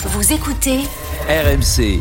Vous écoutez RMC.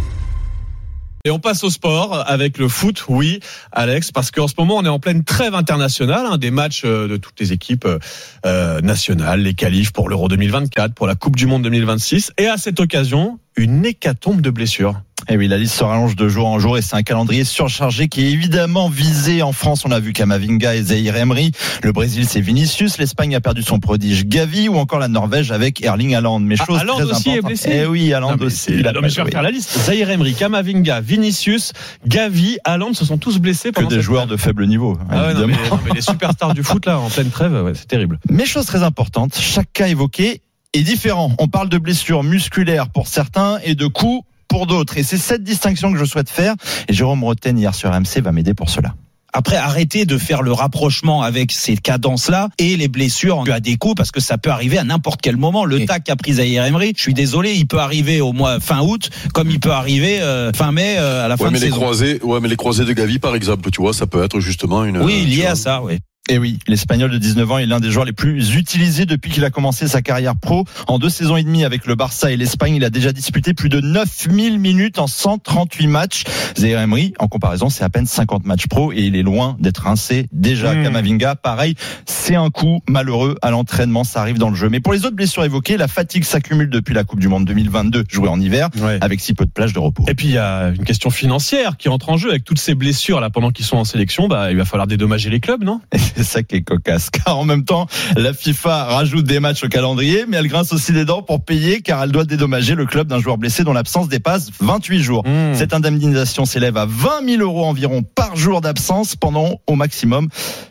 Et on passe au sport avec le foot, oui, Alex, parce qu'en ce moment on est en pleine trêve internationale, hein, des matchs euh, de toutes les équipes euh, euh, nationales, les qualifs pour l'Euro 2024, pour la Coupe du Monde 2026, et à cette occasion, une hécatombe de blessures. Et oui, la liste se rallonge de jour en jour et c'est un calendrier surchargé qui est évidemment visé en France. On a vu Kamavinga et Zahir Emery. Le Brésil, c'est Vinicius. L'Espagne a perdu son prodige Gavi ou encore la Norvège avec Erling Haaland. Mais Ah, chose Haaland très aussi est importante. blessé Eh oui, Haaland Non, mais aussi. Il a non, mais je vais refaire la liste. Zahir Emery, Kamavinga, Vinicius, Gavi, Haaland se sont tous blessés Que pendant des cette joueurs de faible niveau, Ah ouais, non, mais, non, mais les superstars du foot là en pleine trêve, ouais, c'est terrible. Mais chose très importante, chaque cas évoqué est différent. On parle de blessures musculaires pour certains et de coups pour d'autres. Et c'est cette distinction que je souhaite faire. Et Jérôme Roten, hier sur MC, va m'aider pour cela. Après, arrêtez de faire le rapprochement avec ces cadences-là et les blessures à des coups parce que ça peut arriver à n'importe quel moment. Le tac qu'a pris Zahir Emery, je suis désolé, il peut arriver au mois fin août comme il peut arriver euh, fin mai euh, à la fin Ouais, de mais les saison. croisés, ouais, mais les croisés de Gavi, par exemple, tu vois, ça peut être justement une. Oui, lié à ça, oui. Et oui, l'Espagnol de 19 ans est l'un des joueurs les plus utilisés depuis qu'il a commencé sa carrière pro. En deux saisons et demie avec le Barça et l'Espagne, il a déjà disputé plus de 9000 minutes en 138 matchs. Zaire Emery, en comparaison, c'est à peine 50 matchs pro et il est loin d'être rincé. Déjà, Mmh. Kamavinga, pareil, c'est un coup malheureux à l'entraînement, ça arrive dans le jeu. Mais pour les autres blessures évoquées, la fatigue s'accumule depuis la Coupe du Monde 2022, jouée en hiver, Ouais. avec si peu de plage de repos. Et puis il y a une question financière qui entre en jeu avec toutes ces blessures là pendant qu'ils sont en sélection, bah il va falloir dédommager les clubs, non? C'est ça qui est cocasse. Car en même temps, la FIFA rajoute des matchs au calendrier, mais elle grince aussi les dents pour payer car elle doit dédommager le club d'un joueur blessé dont l'absence dépasse 28 jours. Mmh. Cette indemnisation s'élève à 20 000 euros environ par jour d'absence pendant au maximum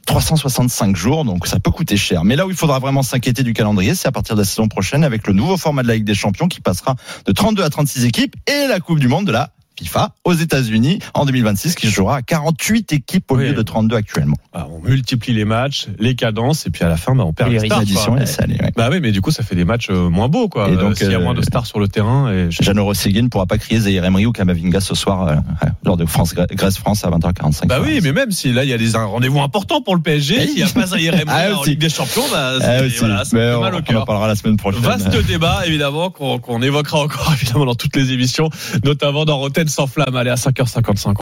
365 jours, donc ça peut coûter cher. Mais là où il faudra vraiment s'inquiéter du calendrier, c'est à partir de la saison prochaine avec le nouveau format de la Ligue des Champions qui passera de 32 à 36 équipes et la Coupe du Monde de la FIFA aux États-Unis en 2026 qui jouera à 48 équipes au Oui. lieu de 32 actuellement. Bah, on multiplie les matchs, les cadences, et puis à la fin, bah, on perd les stars. L'addition quoi. est salée. ouais. Bah oui, mais du coup, ça fait des matchs euh, moins beaux, quoi. Et donc, Euh, s'il y a euh, moins de stars sur le terrain. Et je- Jeannot ne pourra pas crier Zaire Emery ou Kamavinga ce soir euh, euh, lors de France Grèce-France à 20h45. Bah oui, mais même si là, il y a des rendez-vous importants pour le PSG, Oui. s'il n'y a pas Zaire Emery Ah, en. Ligue des Champions, bah, Ah, voilà, ça fait on, mal au on en cœur. parlera la semaine prochaine. Vaste débat, évidemment, qu'on qu'on évoquera encore, évidemment, dans toutes les émissions, notamment dans Rotten sans flamme. Allez, à 5h55.